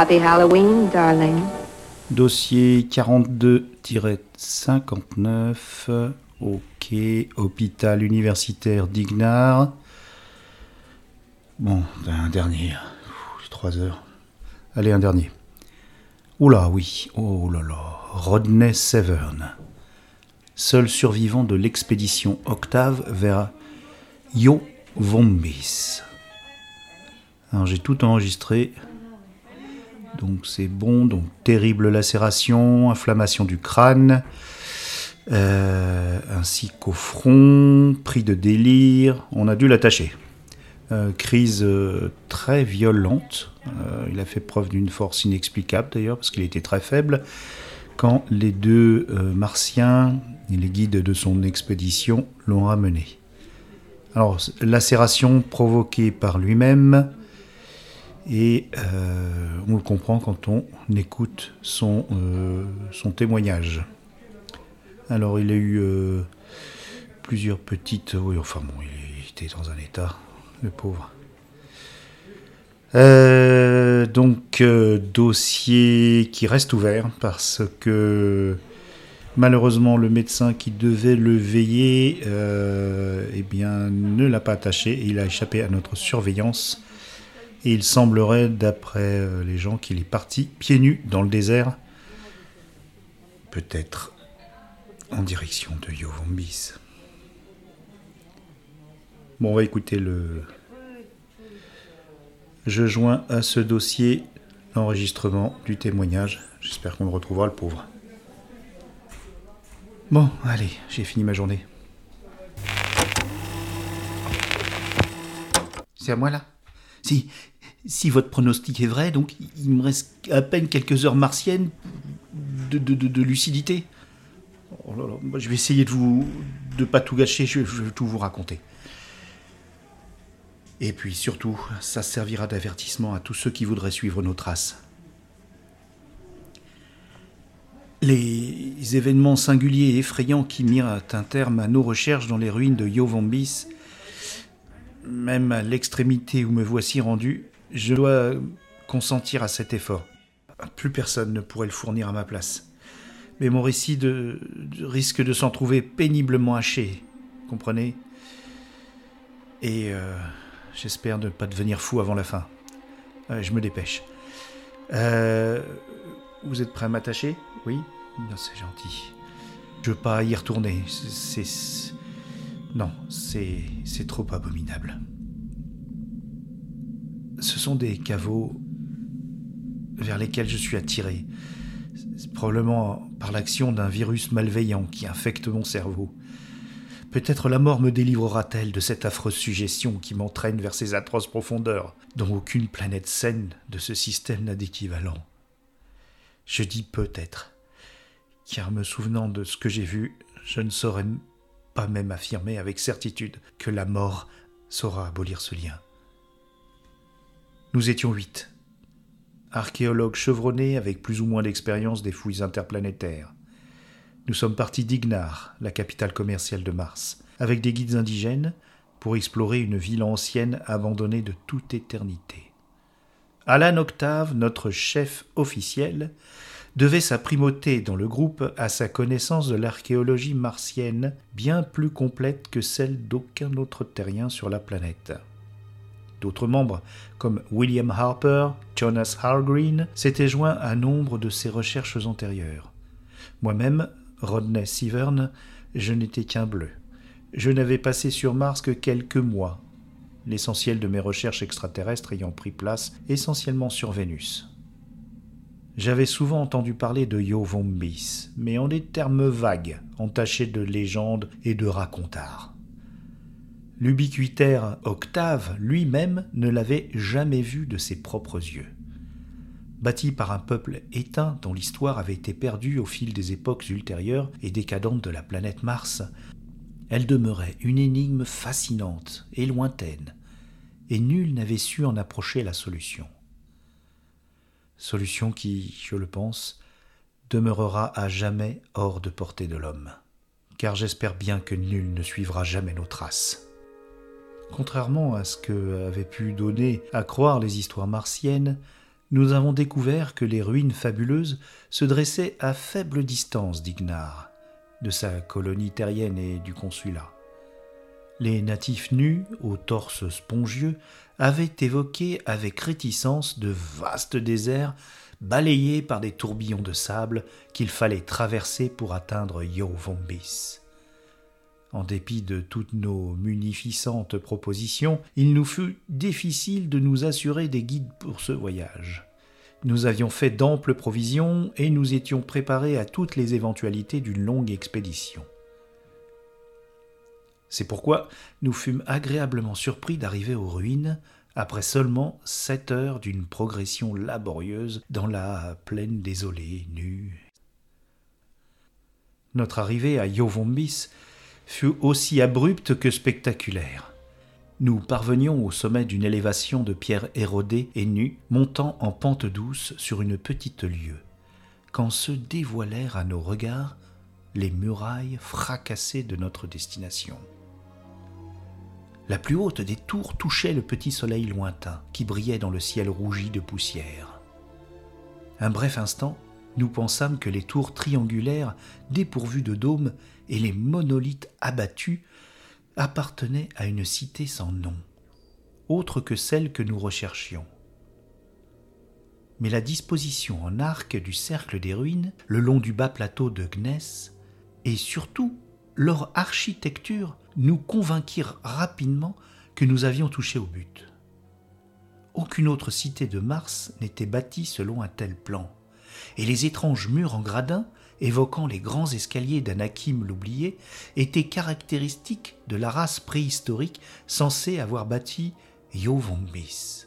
Happy Halloween, darling. Dossier 42-59. Ok, hôpital universitaire d'Ignar. Bon, un dernier. Pff, Trois heures. Allez, un dernier. Oula, oui. Oh là là. Rodney Severn. Seul survivant de l'expédition Octave vers Yo Vombis. Alors j'ai tout enregistré. Donc c'est bon, donc terrible lacération, inflammation du crâne, euh, ainsi qu'au front, pris de délire, on a dû l'attacher. Euh, crise euh, très violente, il a fait preuve d'une force inexplicable d'ailleurs, parce qu'il était très faible, quand les deux martiens et les guides de son expédition l'ont ramené. Alors, lacération provoquée par lui-même, et euh, on le comprend quand on écoute son, euh, témoignage. Alors il a eu euh, plusieurs petites... Oui, enfin bon, il était dans un état, le pauvre. Donc, dossier qui reste ouvert parce que malheureusement le médecin qui devait le veiller eh bien, ne l'a pas attaché et il a échappé à notre surveillance. Et il semblerait, d'après euh, les gens, qu'il est parti pieds nus dans le désert. Peut-être en direction de Yovombis. Bon, on va écouter le. Je joins à ce dossier l'enregistrement du témoignage. J'espère qu'on retrouvera, le pauvre. Bon, allez, j'ai fini ma journée. C'est à moi là? Si, votre pronostic est vrai, donc il me reste à peine quelques heures martiennes de, lucidité. Oh je vais essayer de vous pas tout gâcher, je, je vais tout vous raconter. Et puis surtout, ça servira d'avertissement à tous ceux qui voudraient suivre nos traces. Les événements singuliers et effrayants qui mirent un terme à nos recherches dans les ruines de Yovombis, même à l'extrémité où me voici rendu, je dois consentir à cet effort. Plus personne ne pourrait le fournir à ma place. Mais mon récit de, risque de s'en trouver péniblement haché, comprenez? Et euh, j'espère ne pas devenir fou avant la fin. Euh, je me dépêche. Euh, vous êtes prêt à m'attacher? Oui? C'est gentil. Je veux pas y retourner. C'est. Non, c'est. Trop abominable. Ce sont des caveaux vers lesquels je suis attiré. Probablement par l'action d'un virus malveillant qui infecte mon cerveau. Peut-être la mort me délivrera-t-elle de cette affreuse suggestion qui m'entraîne vers ces atroces profondeurs, dont aucune planète saine de ce système n'a d'équivalent. Je dis peut-être, car me souvenant de ce que j'ai vu, je ne saurais même affirmer avec certitude que la mort saura abolir ce lien. Nous étions huit, archéologues chevronnés avec plus ou moins d'expérience des fouilles interplanétaires. Nous sommes partis d'Ignar, la capitale commerciale de Mars, avec des guides indigènes pour explorer une ville ancienne abandonnée de toute éternité. Alan Octave, notre chef officiel, devait sa primauté dans le groupe à sa connaissance de l'archéologie martienne, bien plus complète que celle d'aucun autre terrien sur la planète. D'autres membres, comme William Harper, Jonas Hargreen, s'étaient joints à nombre de ses recherches antérieures. Moi-même, Rodney Severn, je n'étais qu'un bleu. Je n'avais passé sur Mars que quelques mois, l'essentiel de mes recherches extraterrestres ayant pris place essentiellement sur Vénus. J'avais souvent entendu parler de Yovombis, mais en des termes vagues, entachés de légendes et de racontars. L'ubiquitaire Octave lui-même ne l'avait jamais vu de ses propres yeux. Bâtie par un peuple éteint dont l'histoire avait été perdue au fil des époques ultérieures et décadentes de la planète Mars, elle demeurait une énigme fascinante et lointaine, et nul n'avait su en approcher la solution. Solution qui, je le pense, demeurera à jamais hors de portée de l'homme, car j'espère bien que nul ne suivra jamais nos traces. Contrairement à ce que avaient pu donner à croire les histoires martiennes, nous avons découvert que les ruines fabuleuses se dressaient à faible distance d'Ignar, de sa colonie terrienne et du consulat. Les natifs nus, aux torses spongieux, avaient évoqué avec réticence de vastes déserts balayés par des tourbillons de sable qu'il fallait traverser pour atteindre Yovombis. En dépit de toutes nos munificentes propositions, il nous fut difficile de nous assurer des guides pour ce voyage. Nous avions fait d'amples provisions et nous étions préparés à toutes les éventualités d'une longue expédition. C'est pourquoi nous fûmes agréablement surpris d'arriver aux ruines après seulement sept heures d'une progression laborieuse dans la plaine désolée, nue. Notre arrivée à Yovombis fut aussi abrupte que spectaculaire. Nous parvenions au sommet d'une élévation de pierres érodées et nues, montant en pente douce sur une petite lieue, quand se dévoilèrent à nos regards les murailles fracassées de notre destination. La plus haute des tours touchait le petit soleil lointain qui brillait dans le ciel rougi de poussière. Un bref instant, nous pensâmes que les tours triangulaires dépourvues de dômes et les monolithes abattus appartenaient à une cité sans nom, autre que celle que nous recherchions. Mais la disposition en arc du cercle des ruines, le long du bas plateau de Gness, et surtout leur architecture nous convainquirent rapidement que nous avions touché au but. Aucune autre cité de Mars n'était bâtie selon un tel plan, et les étranges murs en gradin évoquant les grands escaliers d'Anakim l'oublié, étaient caractéristiques de la race préhistorique censée avoir bâti Yovombis.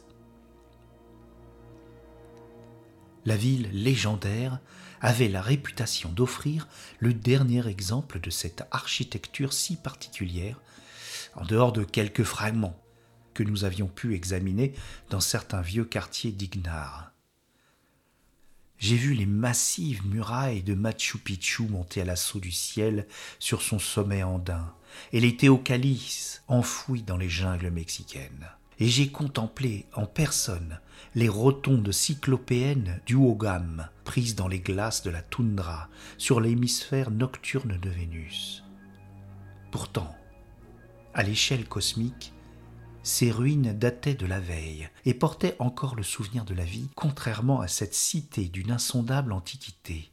La ville légendaire avait la réputation d'offrir le dernier exemple de cette architecture si particulière, en dehors de quelques fragments que nous avions pu examiner dans certains vieux quartiers d'Ignar. J'ai vu les massives murailles de Machu Picchu monter à l'assaut du ciel sur son sommet andin, et les théocalices enfouis dans les jungles mexicaines. Et j'ai contemplé en personne les rotondes cyclopéennes du Hogam, prises dans les glaces de la toundra sur l'hémisphère nocturne de Vénus. Pourtant, à l'échelle cosmique, ces ruines dataient de la veille et portaient encore le souvenir de la vie, contrairement à cette cité d'une insondable antiquité,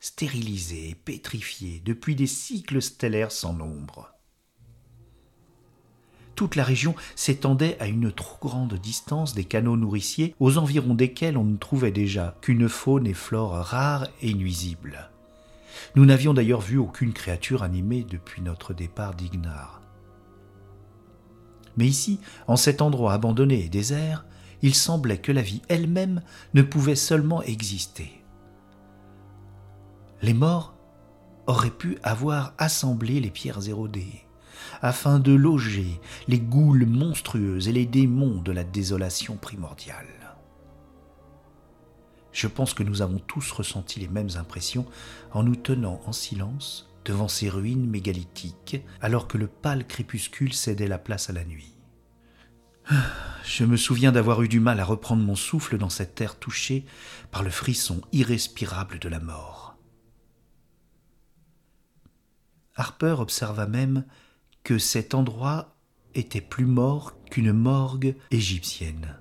stérilisée et pétrifiée depuis des cycles stellaires sans nombre. Toute la région s'étendait à une trop grande distance des canaux nourriciers aux environs desquels on ne trouvait déjà qu'une faune et flore rares et nuisibles. Nous n'avions d'ailleurs vu aucune créature animée depuis notre départ d'Ignar. Mais ici, en cet endroit abandonné et désert, il semblait que la vie elle-même ne pouvait seulement exister. Les morts auraient pu avoir assemblé les pierres érodées, afin de loger les goules monstrueuses et les démons de la désolation primordiale. Je pense que nous avons tous ressenti les mêmes impressions en nous tenant en silence devant ces ruines mégalithiques, alors que le pâle crépuscule cédait la place à la nuit. Je me souviens d'avoir eu du mal à reprendre mon souffle dans cette terre touchée par le frisson irrespirable de la mort. Harper observa même que cet endroit était plus mort qu'une morgue égyptienne.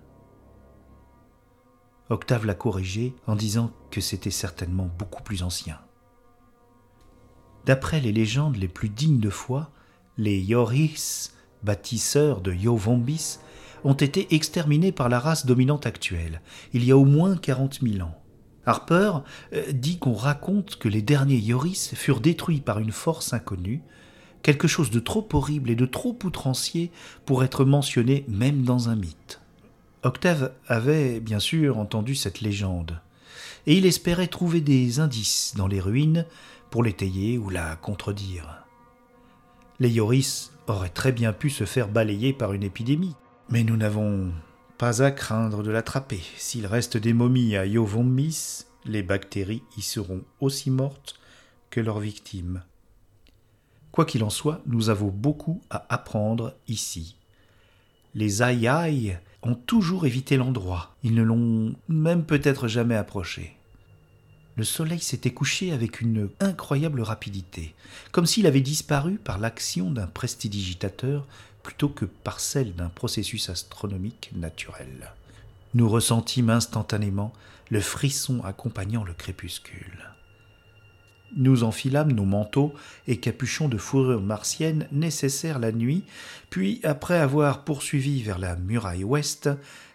Octave l'a corrigé en disant que c'était certainement beaucoup plus ancien. D'après les légendes les plus dignes de foi, les Yoris, bâtisseurs de Yovombis, ont été exterminés par la race dominante actuelle, il y a au moins quarante mille ans. Harper euh, dit qu'on raconte que les derniers Yoris furent détruits par une force inconnue, quelque chose de trop horrible et de trop outrancier pour être mentionné même dans un mythe. Octave avait bien sûr entendu cette légende, et il espérait trouver des indices dans les ruines pour l'étayer ou la contredire. Léoris aurait très bien pu se faire balayer par une épidémie, mais nous n'avons pas à craindre de l'attraper. S'il reste des momies à Yovommis, les bactéries y seront aussi mortes que leurs victimes. Quoi qu'il en soit, nous avons beaucoup à apprendre ici. Les aïe ont toujours évité l'endroit, ils ne l'ont même peut-être jamais approché. Le soleil s'était couché avec une incroyable rapidité, comme s'il avait disparu par l'action d'un prestidigitateur plutôt que par celle d'un processus astronomique naturel. Nous ressentîmes instantanément le frisson accompagnant le crépuscule. Nous enfilâmes nos manteaux et capuchons de fourrure martienne nécessaires la nuit, puis, après avoir poursuivi vers la muraille ouest,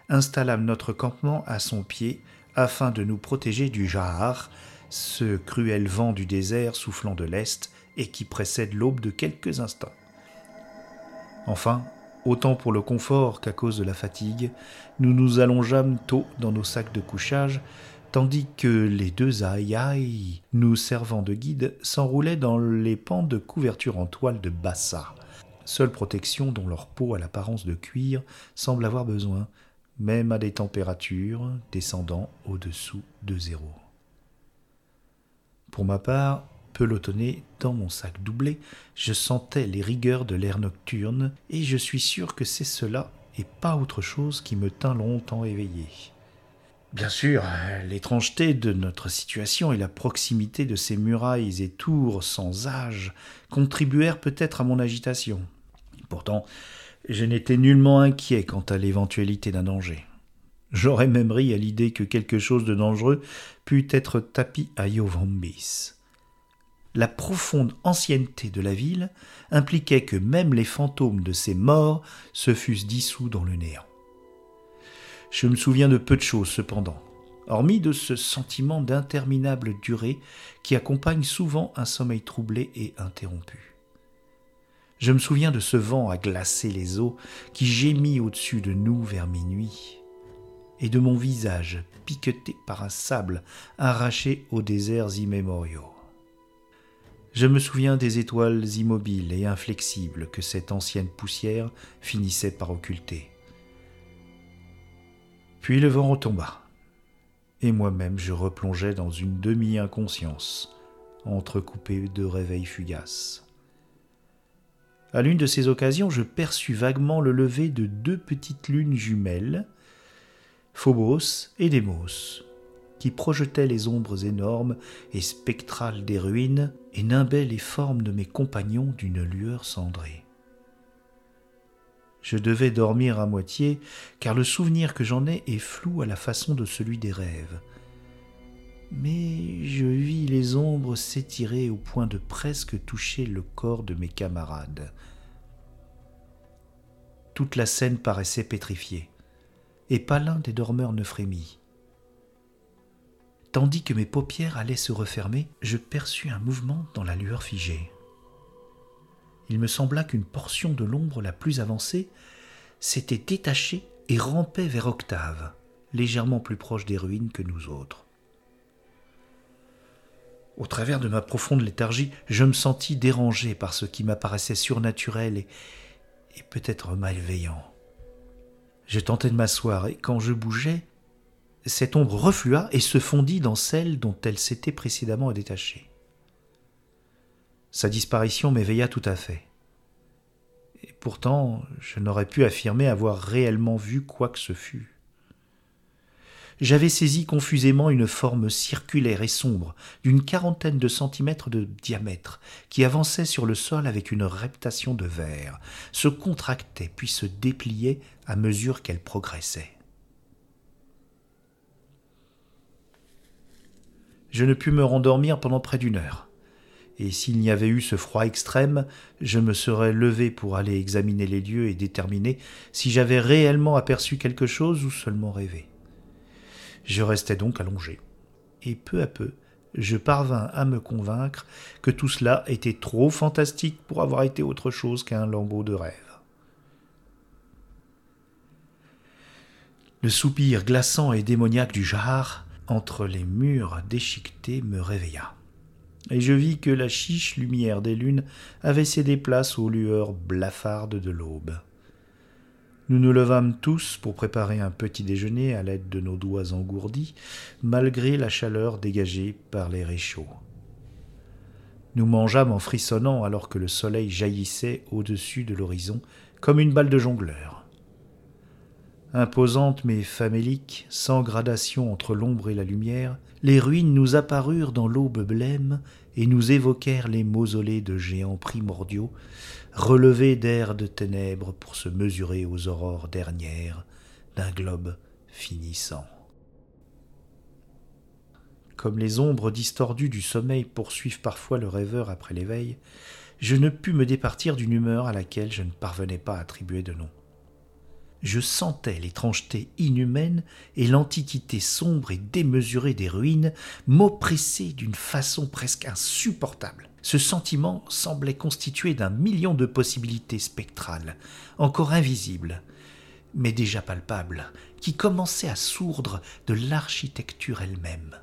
installâmes notre campement à son pied afin de nous protéger du Jahar, ce cruel vent du désert soufflant de l'est et qui précède l'aube de quelques instants. Enfin, autant pour le confort qu'à cause de la fatigue, nous nous allongeâmes tôt dans nos sacs de couchage, tandis que les deux aïe nous servant de guide, s'enroulaient dans les pans de couverture en toile de bassa, seule protection dont leur peau à l'apparence de cuir semble avoir besoin, même à des températures descendant au-dessous de zéro. Pour ma part, pelotonné dans mon sac doublé, je sentais les rigueurs de l'air nocturne, et je suis sûr que c'est cela et pas autre chose qui me tint longtemps éveillé. Bien sûr, l'étrangeté de notre situation et la proximité de ces murailles et tours sans âge contribuèrent peut-être à mon agitation. Pourtant, je n'étais nullement inquiet quant à l'éventualité d'un danger. J'aurais même ri à l'idée que quelque chose de dangereux pût être tapi à Yovambis. La profonde ancienneté de la ville impliquait que même les fantômes de ces morts se fussent dissous dans le néant. Je me souviens de peu de choses cependant, hormis de ce sentiment d'interminable durée qui accompagne souvent un sommeil troublé et interrompu. Je me souviens de ce vent à glacer les eaux qui gémit au-dessus de nous vers minuit, et de mon visage piqueté par un sable arraché aux déserts immémoriaux. Je me souviens des étoiles immobiles et inflexibles que cette ancienne poussière finissait par occulter. Puis le vent retomba, et moi-même je replongeais dans une demi-inconscience, entrecoupée de réveils fugaces. À l'une de ces occasions, je perçus vaguement le lever de deux petites lunes jumelles, Phobos et Démos, qui projetaient les ombres énormes et spectrales des ruines et nimbaient les formes de mes compagnons d'une lueur cendrée. Je devais dormir à moitié, car le souvenir que j'en ai est flou à la façon de celui des rêves. Mais je vis les ombres s'étirer au point de presque toucher le corps de mes camarades. Toute la scène paraissait pétrifiée, et pas l'un des dormeurs ne frémit. Tandis que mes paupières allaient se refermer, je perçus un mouvement dans la lueur figée il me sembla qu'une portion de l'ombre la plus avancée s'était détachée et rampait vers Octave, légèrement plus proche des ruines que nous autres. Au travers de ma profonde léthargie, je me sentis dérangé par ce qui m'apparaissait surnaturel et, peut-être malveillant. Je tentai de m'asseoir et quand je bougeais, cette ombre reflua et se fondit dans celle dont elle s'était précédemment détachée. Sa disparition m'éveilla tout à fait. Et pourtant, je n'aurais pu affirmer avoir réellement vu quoi que ce fût. J'avais saisi confusément une forme circulaire et sombre, d'une quarantaine de centimètres de diamètre, qui avançait sur le sol avec une reptation de verre, se contractait puis se dépliait à mesure qu'elle progressait. Je ne pus me rendormir pendant près d'une heure et s'il n'y avait eu ce froid extrême, je me serais levé pour aller examiner les lieux et déterminer si j'avais réellement aperçu quelque chose ou seulement rêvé. Je restais donc allongé, et peu à peu, je parvins à me convaincre que tout cela était trop fantastique pour avoir été autre chose qu'un lambeau de rêve. Le soupir glaçant et démoniaque du Jahar entre les murs déchiquetés me réveilla. Et je vis que la chiche lumière des lunes avait cédé place aux lueurs blafardes de l'aube. Nous nous levâmes tous pour préparer un petit déjeuner à l'aide de nos doigts engourdis, malgré la chaleur dégagée par les réchauds. Nous mangeâmes en frissonnant alors que le soleil jaillissait au-dessus de l'horizon comme une balle de jongleur. Imposantes mais faméliques, sans gradation entre l'ombre et la lumière, les ruines nous apparurent dans l'aube blême et nous évoquèrent les mausolées de géants primordiaux, relevés d'air de ténèbres pour se mesurer aux aurores dernières d'un globe finissant. Comme les ombres distordues du sommeil poursuivent parfois le rêveur après l'éveil, je ne pus me départir d'une humeur à laquelle je ne parvenais pas à attribuer de nom je sentais l'étrangeté inhumaine et l'antiquité sombre et démesurée des ruines m'oppresser d'une façon presque insupportable. Ce sentiment semblait constitué d'un million de possibilités spectrales, encore invisibles, mais déjà palpables, qui commençaient à sourdre de l'architecture elle-même.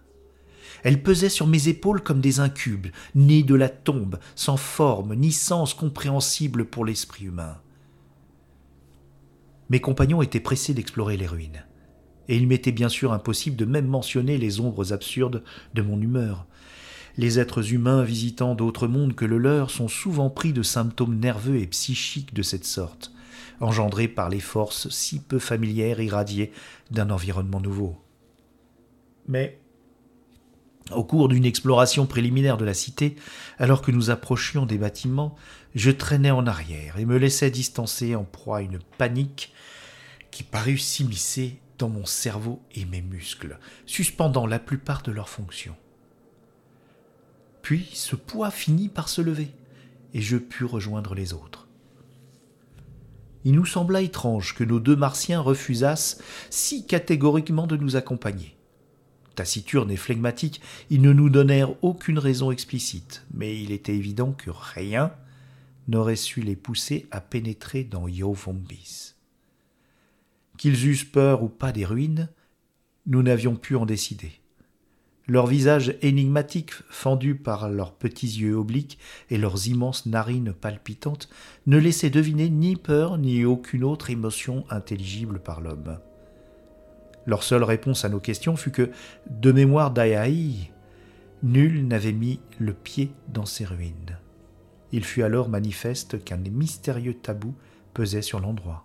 Elle pesait sur mes épaules comme des incubes, nés de la tombe, sans forme ni sens compréhensible pour l'esprit humain. Mes compagnons étaient pressés d'explorer les ruines. Et il m'était bien sûr impossible de même mentionner les ombres absurdes de mon humeur. Les êtres humains visitant d'autres mondes que le leur sont souvent pris de symptômes nerveux et psychiques de cette sorte, engendrés par les forces si peu familières irradiées d'un environnement nouveau. Mais au cours d'une exploration préliminaire de la cité, alors que nous approchions des bâtiments, je traînais en arrière et me laissais distancer en proie à une panique qui parut s'immiscer dans mon cerveau et mes muscles, suspendant la plupart de leurs fonctions. Puis ce poids finit par se lever, et je pus rejoindre les autres. Il nous sembla étrange que nos deux martiens refusassent si catégoriquement de nous accompagner. Taciturnes et flegmatiques, ils ne nous donnèrent aucune raison explicite, mais il était évident que rien n'aurait su les pousser à pénétrer dans Yovombis. Qu'ils eussent peur ou pas des ruines, nous n'avions pu en décider. Leurs visages énigmatiques, fendus par leurs petits yeux obliques et leurs immenses narines palpitantes, ne laissaient deviner ni peur ni aucune autre émotion intelligible par l'homme. Leur seule réponse à nos questions fut que, de mémoire d'Aïaï, nul n'avait mis le pied dans ces ruines. Il fut alors manifeste qu'un mystérieux tabou pesait sur l'endroit.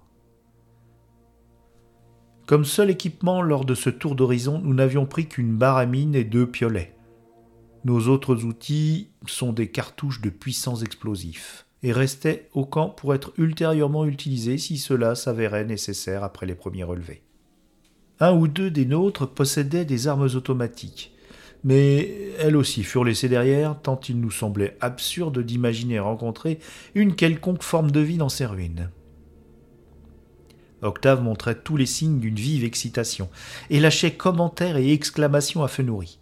Comme seul équipement lors de ce tour d'horizon, nous n'avions pris qu'une baramine et deux piolets. Nos autres outils sont des cartouches de puissants explosifs et restaient au camp pour être ultérieurement utilisés si cela s'avérait nécessaire après les premiers relevés. Un ou deux des nôtres possédaient des armes automatiques, mais elles aussi furent laissées derrière, tant il nous semblait absurde d'imaginer rencontrer une quelconque forme de vie dans ces ruines. Octave montrait tous les signes d'une vive excitation, et lâchait commentaires et exclamations à feu nourri.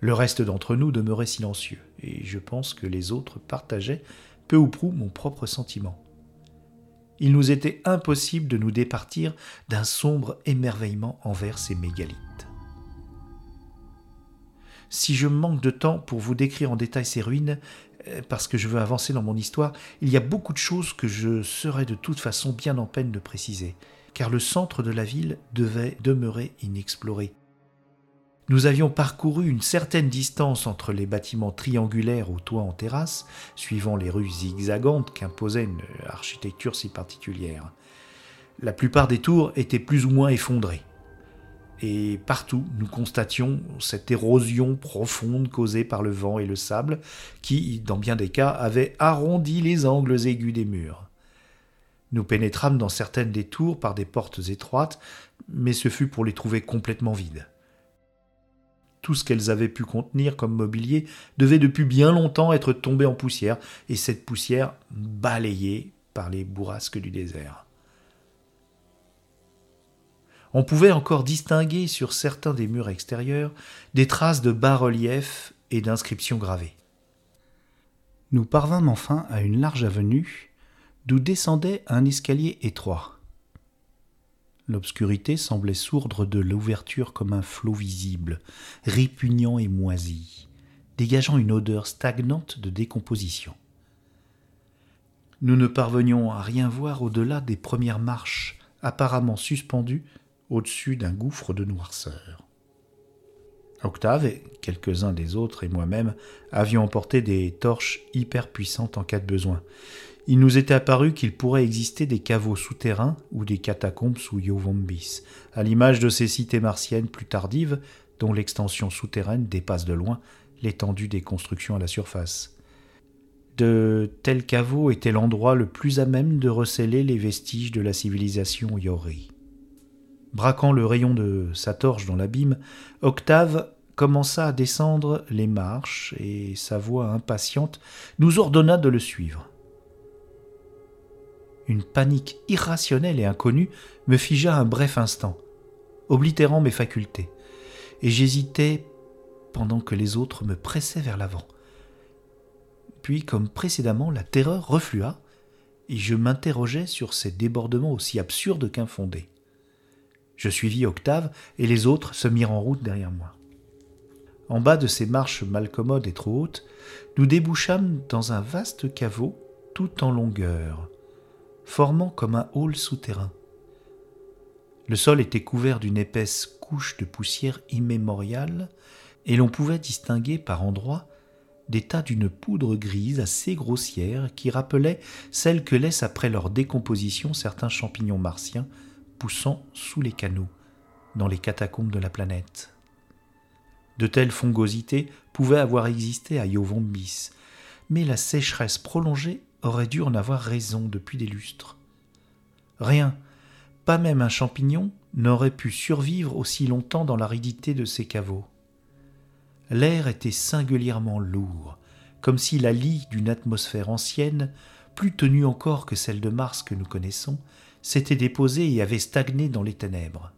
Le reste d'entre nous demeurait silencieux, et je pense que les autres partageaient peu ou prou mon propre sentiment il nous était impossible de nous départir d'un sombre émerveillement envers ces mégalithes. Si je manque de temps pour vous décrire en détail ces ruines, euh, parce que je veux avancer dans mon histoire, il y a beaucoup de choses que je serais de toute façon bien en peine de préciser, car le centre de la ville devait demeurer inexploré, nous avions parcouru une certaine distance entre les bâtiments triangulaires aux toits en terrasse, suivant les rues zigzagantes qu'imposait une architecture si particulière. La plupart des tours étaient plus ou moins effondrées. Et partout, nous constations cette érosion profonde causée par le vent et le sable, qui, dans bien des cas, avait arrondi les angles aigus des murs. Nous pénétrâmes dans certaines des tours par des portes étroites, mais ce fut pour les trouver complètement vides. Tout ce qu'elles avaient pu contenir comme mobilier devait depuis bien longtemps être tombé en poussière, et cette poussière balayée par les bourrasques du désert. On pouvait encore distinguer sur certains des murs extérieurs des traces de bas-reliefs et d'inscriptions gravées. Nous parvînmes enfin à une large avenue d'où descendait un escalier étroit. L'obscurité semblait sourdre de l'ouverture comme un flot visible, répugnant et moisi, dégageant une odeur stagnante de décomposition. Nous ne parvenions à rien voir au-delà des premières marches, apparemment suspendues au-dessus d'un gouffre de noirceur. Octave et quelques-uns des autres et moi-même avions emporté des torches hyper puissantes en cas de besoin. Il nous était apparu qu'il pourrait exister des caveaux souterrains ou des catacombes sous Yovombis, à l'image de ces cités martiennes plus tardives dont l'extension souterraine dépasse de loin l'étendue des constructions à la surface. De tels caveaux étaient l'endroit le plus à même de receler les vestiges de la civilisation Yori. Braquant le rayon de sa torche dans l'abîme, Octave commença à descendre les marches et sa voix impatiente nous ordonna de le suivre. Une panique irrationnelle et inconnue me figea un bref instant, oblitérant mes facultés, et j'hésitais pendant que les autres me pressaient vers l'avant. Puis, comme précédemment, la terreur reflua, et je m'interrogeais sur ces débordements aussi absurdes qu'infondés. Je suivis Octave, et les autres se mirent en route derrière moi. En bas de ces marches malcommodes et trop hautes, nous débouchâmes dans un vaste caveau tout en longueur, formant comme un hall souterrain. Le sol était couvert d'une épaisse couche de poussière immémoriale, et l'on pouvait distinguer par endroits des tas d'une poudre grise assez grossière qui rappelait celle que laissent après leur décomposition certains champignons martiens poussant sous les canaux, dans les catacombes de la planète. De telles fongosités pouvaient avoir existé à Yovombis, mais la sécheresse prolongée aurait dû en avoir raison depuis des lustres. Rien, pas même un champignon, n'aurait pu survivre aussi longtemps dans l'aridité de ces caveaux. L'air était singulièrement lourd, comme si la lie d'une atmosphère ancienne, plus tenue encore que celle de Mars que nous connaissons, s'était déposée et avait stagné dans les ténèbres.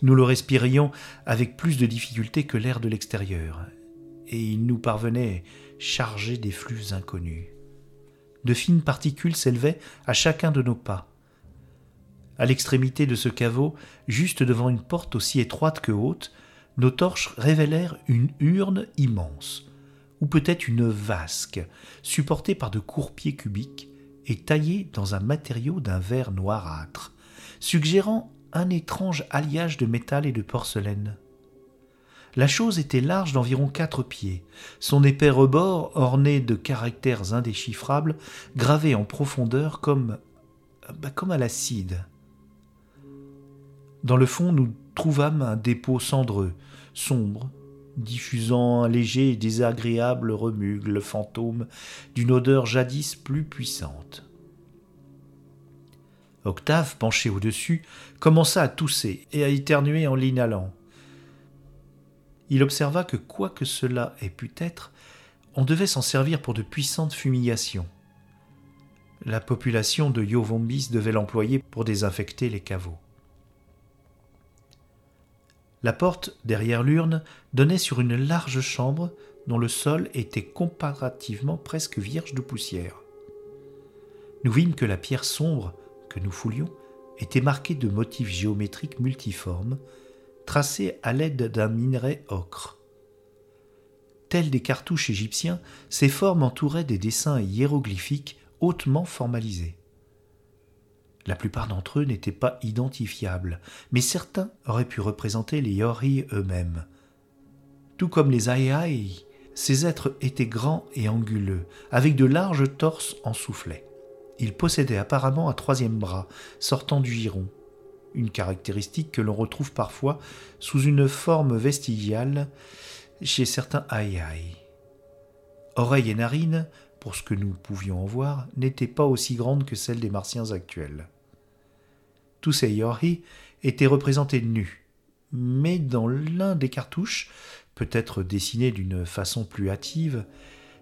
Nous le respirions avec plus de difficulté que l'air de l'extérieur, et il nous parvenait chargé des flux inconnus. De fines particules s'élevaient à chacun de nos pas. À l'extrémité de ce caveau, juste devant une porte aussi étroite que haute, nos torches révélèrent une urne immense, ou peut-être une vasque, supportée par de courts cubiques et taillée dans un matériau d'un verre noirâtre, suggérant un étrange alliage de métal et de porcelaine. La chose était large d'environ quatre pieds, son épais rebord orné de caractères indéchiffrables gravés en profondeur comme, bah, comme à l'acide. Dans le fond, nous trouvâmes un dépôt cendreux, sombre, diffusant un léger et désagréable remugle fantôme d'une odeur jadis plus puissante. Octave, penché au-dessus, commença à tousser et à éternuer en l'inhalant. Il observa que quoi que cela ait pu être, on devait s'en servir pour de puissantes fumigations. La population de Yovombis devait l'employer pour désinfecter les caveaux. La porte, derrière l'urne, donnait sur une large chambre dont le sol était comparativement presque vierge de poussière. Nous vîmes que la pierre sombre que nous foulions était marquée de motifs géométriques multiformes, tracés à l'aide d'un minerai ocre. Tels des cartouches égyptiens, ces formes entouraient des dessins hiéroglyphiques hautement formalisés. La plupart d'entre eux n'étaient pas identifiables, mais certains auraient pu représenter les Yori eux-mêmes. Tout comme les Aeai, ces êtres étaient grands et anguleux, avec de larges torses en soufflet. Ils possédaient apparemment un troisième bras, sortant du giron, une caractéristique que l'on retrouve parfois sous une forme vestigiale chez certains Aeai. Oreilles et narines, pour ce que nous pouvions en voir, n'étaient pas aussi grandes que celles des martiens actuels. Tous ces Yorhi étaient représentés nus, mais dans l'un des cartouches, peut-être dessiné d'une façon plus hâtive,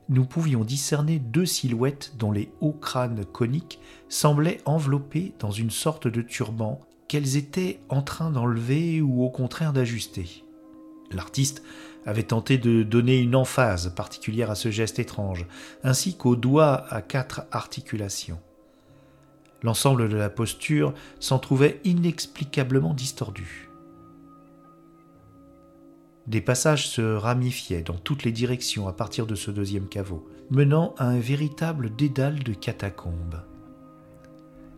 nous pouvions discerner deux silhouettes dont les hauts crânes coniques semblaient enveloppés dans une sorte de turban qu'elles étaient en train d'enlever ou au contraire d'ajuster. L'artiste avait tenté de donner une emphase particulière à ce geste étrange, ainsi qu'aux doigts à quatre articulations. L'ensemble de la posture s'en trouvait inexplicablement distordu. Des passages se ramifiaient dans toutes les directions à partir de ce deuxième caveau, menant à un véritable dédale de catacombes.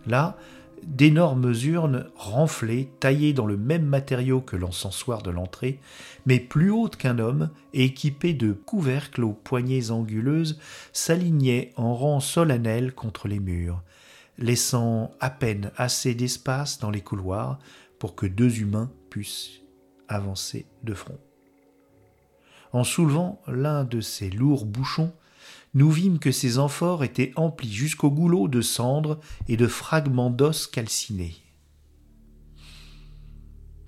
Là, d'énormes urnes renflées, taillées dans le même matériau que l'encensoir de l'entrée, mais plus hautes qu'un homme et équipées de couvercles aux poignées anguleuses, s'alignaient en rang solennel contre les murs, laissant à peine assez d'espace dans les couloirs pour que deux humains puissent avancer de front. En soulevant l'un de ces lourds bouchons, nous vîmes que ces amphores étaient emplis jusqu'au goulot de cendres et de fragments d'os calcinés.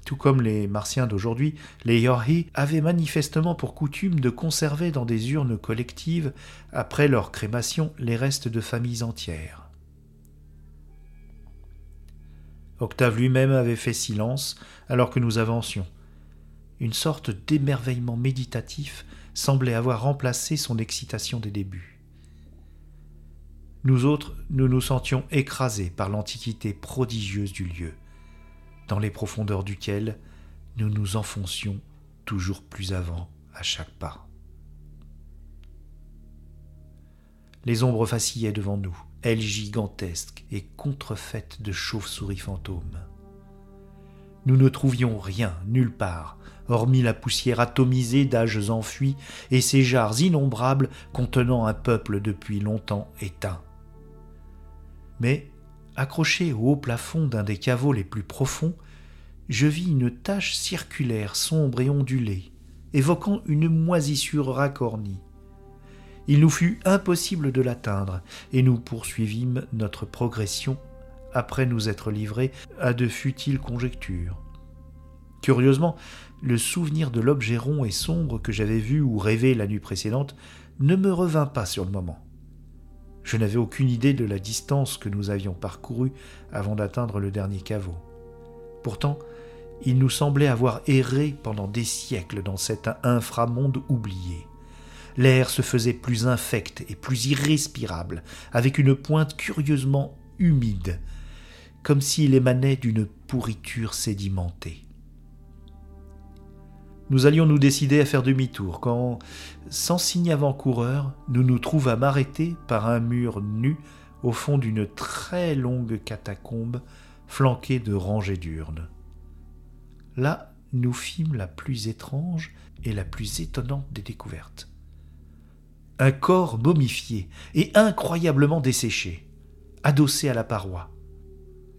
Tout comme les Martiens d'aujourd'hui, les Yorhi avaient manifestement pour coutume de conserver dans des urnes collectives, après leur crémation, les restes de familles entières. Octave lui-même avait fait silence alors que nous avancions. Une sorte d'émerveillement méditatif semblait avoir remplacé son excitation des débuts. Nous autres, nous nous sentions écrasés par l'antiquité prodigieuse du lieu, dans les profondeurs duquel nous nous enfoncions toujours plus avant à chaque pas. Les ombres vacillaient devant nous, elles gigantesques et contrefaites de chauves-souris fantômes. Nous ne trouvions rien, nulle part, hormis la poussière atomisée d'âges enfuis et ces jarres innombrables contenant un peuple depuis longtemps éteint. Mais, accroché au haut plafond d'un des caveaux les plus profonds, je vis une tache circulaire sombre et ondulée, évoquant une moisissure racornie. Il nous fut impossible de l'atteindre, et nous poursuivîmes notre progression après nous être livrés à de futiles conjectures. Curieusement, le souvenir de l'objet rond et sombre que j'avais vu ou rêvé la nuit précédente ne me revint pas sur le moment. Je n'avais aucune idée de la distance que nous avions parcourue avant d'atteindre le dernier caveau. Pourtant, il nous semblait avoir erré pendant des siècles dans cet inframonde oublié. L'air se faisait plus infect et plus irrespirable, avec une pointe curieusement humide, comme s'il émanait d'une pourriture sédimentée nous allions nous décider à faire demi-tour quand, sans signe avant-coureur, nous nous trouvâmes arrêtés par un mur nu au fond d'une très longue catacombe flanquée de rangées d'urnes. Là, nous fîmes la plus étrange et la plus étonnante des découvertes. Un corps momifié et incroyablement desséché, adossé à la paroi,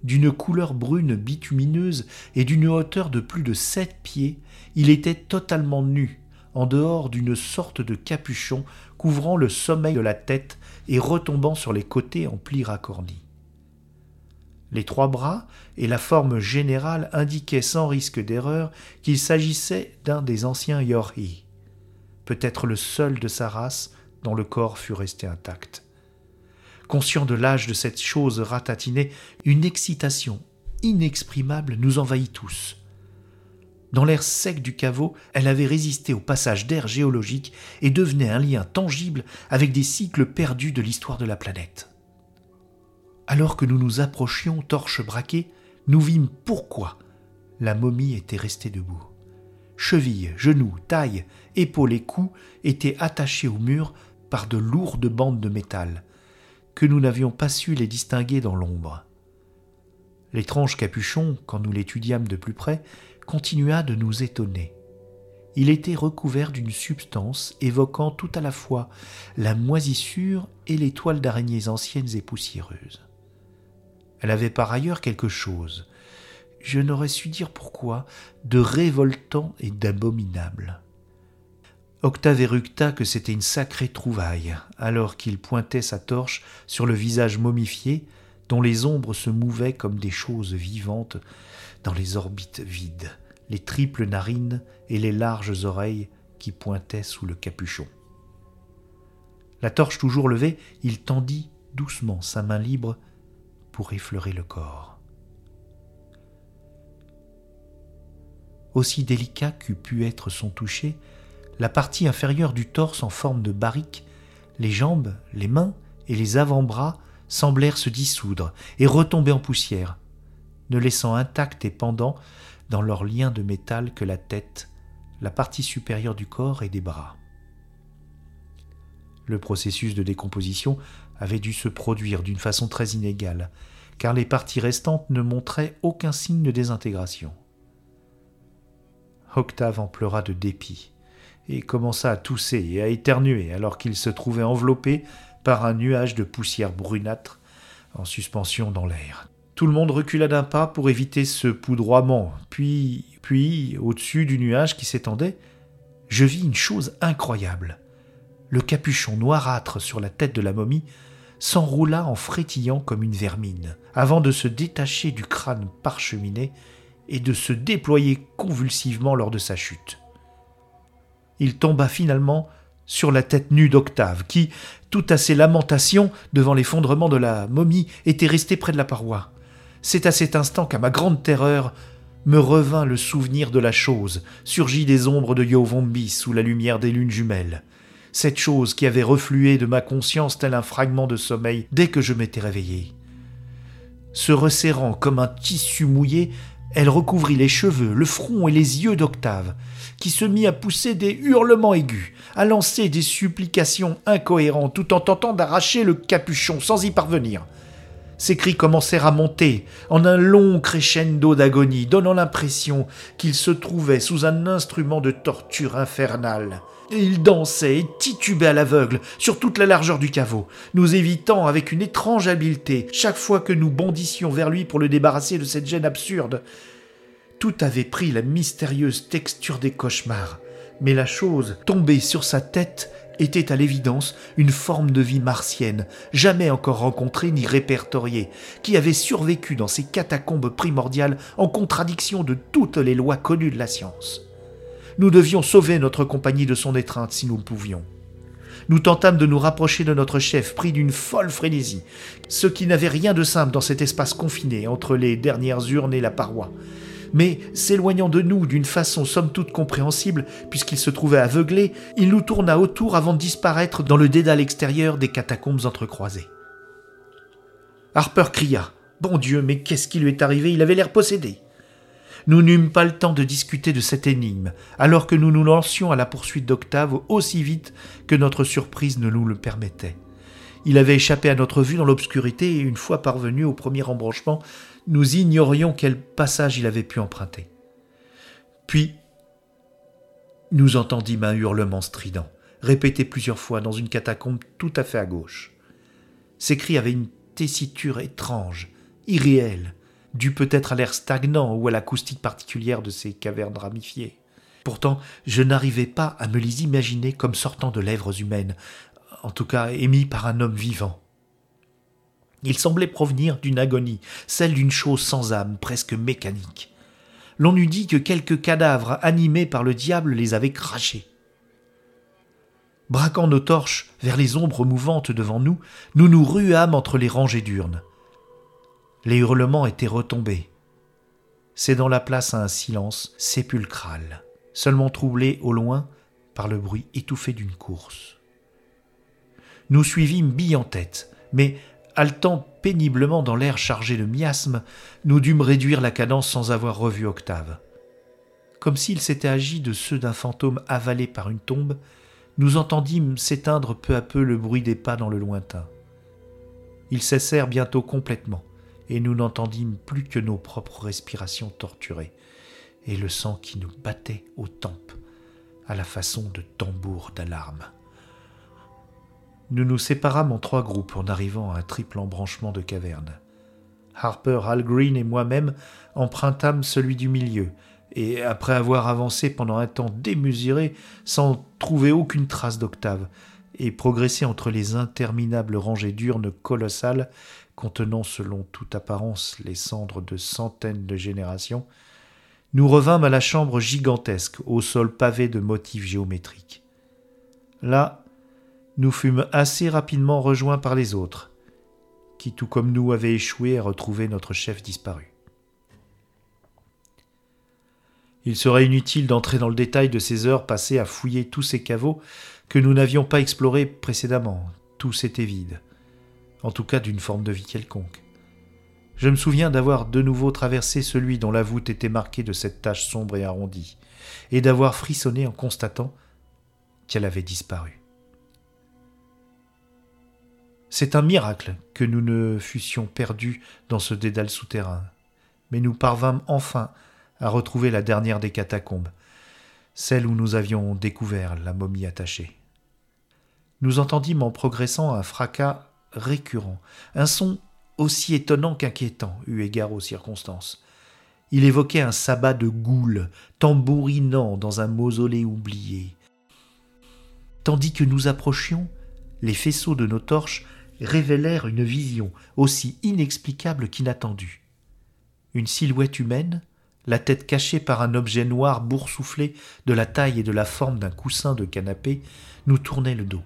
d'une couleur brune bitumineuse et d'une hauteur de plus de sept pieds, il était totalement nu, en dehors d'une sorte de capuchon couvrant le sommeil de la tête et retombant sur les côtés en plis raccornis. Les trois bras et la forme générale indiquaient sans risque d'erreur qu'il s'agissait d'un des anciens Yorhi, peut-être le seul de sa race dont le corps fût resté intact. Conscient de l'âge de cette chose ratatinée, une excitation inexprimable nous envahit tous. Dans l'air sec du caveau, elle avait résisté au passage d'air géologique et devenait un lien tangible avec des cycles perdus de l'histoire de la planète. Alors que nous nous approchions, torches braquées, nous vîmes pourquoi la momie était restée debout. Chevilles, genoux, taille, épaules et cou étaient attachés au mur par de lourdes bandes de métal, que nous n'avions pas su les distinguer dans l'ombre. L'étrange capuchon, quand nous l'étudiâmes de plus près, continua de nous étonner. Il était recouvert d'une substance évoquant tout à la fois la moisissure et les toiles d'araignées anciennes et poussiéreuses. Elle avait par ailleurs quelque chose, je n'aurais su dire pourquoi, de révoltant et d'abominable. Octave éructa que c'était une sacrée trouvaille, alors qu'il pointait sa torche sur le visage momifié, dont les ombres se mouvaient comme des choses vivantes dans les orbites vides, les triples narines et les larges oreilles qui pointaient sous le capuchon. La torche toujours levée, il tendit doucement sa main libre pour effleurer le corps. Aussi délicat qu'eût pu être son toucher, la partie inférieure du torse en forme de barrique, les jambes, les mains et les avant-bras semblèrent se dissoudre et retomber en poussière, ne laissant intact et pendant dans leurs liens de métal que la tête, la partie supérieure du corps et des bras. Le processus de décomposition avait dû se produire d'une façon très inégale, car les parties restantes ne montraient aucun signe de désintégration. Octave en pleura de dépit et commença à tousser et à éternuer alors qu'il se trouvait enveloppé par un nuage de poussière brunâtre en suspension dans l'air. Tout le monde recula d'un pas pour éviter ce poudroiement, puis, puis, au-dessus du nuage qui s'étendait, je vis une chose incroyable. Le capuchon noirâtre sur la tête de la momie s'enroula en frétillant comme une vermine, avant de se détacher du crâne parcheminé et de se déployer convulsivement lors de sa chute. Il tomba finalement sur la tête nue d'Octave, qui, tout à ses lamentations devant l'effondrement de la momie, était resté près de la paroi. C'est à cet instant qu'à ma grande terreur me revint le souvenir de la chose, surgit des ombres de Yovombi sous la lumière des lunes jumelles. Cette chose qui avait reflué de ma conscience tel un fragment de sommeil dès que je m'étais réveillé. Se resserrant comme un tissu mouillé, elle recouvrit les cheveux, le front et les yeux d'Octave, qui se mit à pousser des hurlements aigus, à lancer des supplications incohérentes tout en tentant d'arracher le capuchon sans y parvenir. Ses cris commencèrent à monter en un long crescendo d'agonie, donnant l'impression qu'il se trouvait sous un instrument de torture infernale. Il dansait et titubait à l'aveugle sur toute la largeur du caveau, nous évitant avec une étrange habileté chaque fois que nous bondissions vers lui pour le débarrasser de cette gêne absurde. Tout avait pris la mystérieuse texture des cauchemars, mais la chose tombée sur sa tête était à l'évidence une forme de vie martienne, jamais encore rencontrée ni répertoriée, qui avait survécu dans ces catacombes primordiales en contradiction de toutes les lois connues de la science. Nous devions sauver notre compagnie de son étreinte si nous le pouvions. Nous tentâmes de nous rapprocher de notre chef, pris d'une folle frénésie, ce qui n'avait rien de simple dans cet espace confiné entre les dernières urnes et la paroi mais s'éloignant de nous d'une façon somme toute compréhensible, puisqu'il se trouvait aveuglé, il nous tourna autour avant de disparaître dans le dédale extérieur des catacombes entrecroisées. Harper cria. Bon Dieu, mais qu'est-ce qui lui est arrivé? Il avait l'air possédé. Nous n'eûmes pas le temps de discuter de cette énigme, alors que nous nous lancions à la poursuite d'Octave aussi vite que notre surprise ne nous le permettait. Il avait échappé à notre vue dans l'obscurité et une fois parvenu au premier embranchement, nous ignorions quel passage il avait pu emprunter. Puis, nous entendîmes un hurlement strident, répété plusieurs fois dans une catacombe tout à fait à gauche. Ces cris avaient une tessiture étrange, irréelle, due peut-être à l'air stagnant ou à l'acoustique particulière de ces cavernes ramifiées. Pourtant, je n'arrivais pas à me les imaginer comme sortant de lèvres humaines, en tout cas émis par un homme vivant. Il semblait provenir d'une agonie, celle d'une chose sans âme, presque mécanique. L'on eût dit que quelques cadavres animés par le diable les avaient crachés. Braquant nos torches vers les ombres mouvantes devant nous, nous nous ruâmes entre les rangées d'urnes. Les hurlements étaient retombés, cédant la place à un silence sépulcral, seulement troublé au loin par le bruit étouffé d'une course. Nous suivîmes bille en tête, mais Haletant péniblement dans l'air chargé de miasmes, nous dûmes réduire la cadence sans avoir revu Octave. Comme s'il s'était agi de ceux d'un fantôme avalé par une tombe, nous entendîmes s'éteindre peu à peu le bruit des pas dans le lointain. Ils cessèrent bientôt complètement, et nous n'entendîmes plus que nos propres respirations torturées, et le sang qui nous battait aux tempes, à la façon de tambours d'alarme. Nous nous séparâmes en trois groupes en arrivant à un triple embranchement de cavernes. Harper, Hal Green et moi-même empruntâmes celui du milieu, et après avoir avancé pendant un temps démesuré sans trouver aucune trace d'Octave, et progressé entre les interminables rangées d'urnes colossales contenant selon toute apparence les cendres de centaines de générations, nous revînmes à la chambre gigantesque au sol pavé de motifs géométriques. Là, nous fûmes assez rapidement rejoints par les autres, qui tout comme nous avaient échoué à retrouver notre chef disparu. Il serait inutile d'entrer dans le détail de ces heures passées à fouiller tous ces caveaux que nous n'avions pas explorés précédemment. Tous étaient vides. En tout cas d'une forme de vie quelconque. Je me souviens d'avoir de nouveau traversé celui dont la voûte était marquée de cette tache sombre et arrondie, et d'avoir frissonné en constatant qu'elle avait disparu. C'est un miracle que nous ne fussions perdus dans ce dédale souterrain, mais nous parvînmes enfin à retrouver la dernière des catacombes, celle où nous avions découvert la momie attachée. Nous entendîmes en progressant un fracas récurrent, un son aussi étonnant qu'inquiétant, eu égard aux circonstances. Il évoquait un sabbat de goules, tambourinant dans un mausolée oublié. Tandis que nous approchions, les faisceaux de nos torches révélèrent une vision aussi inexplicable qu'inattendue. Une silhouette humaine, la tête cachée par un objet noir boursouflé de la taille et de la forme d'un coussin de canapé, nous tournait le dos.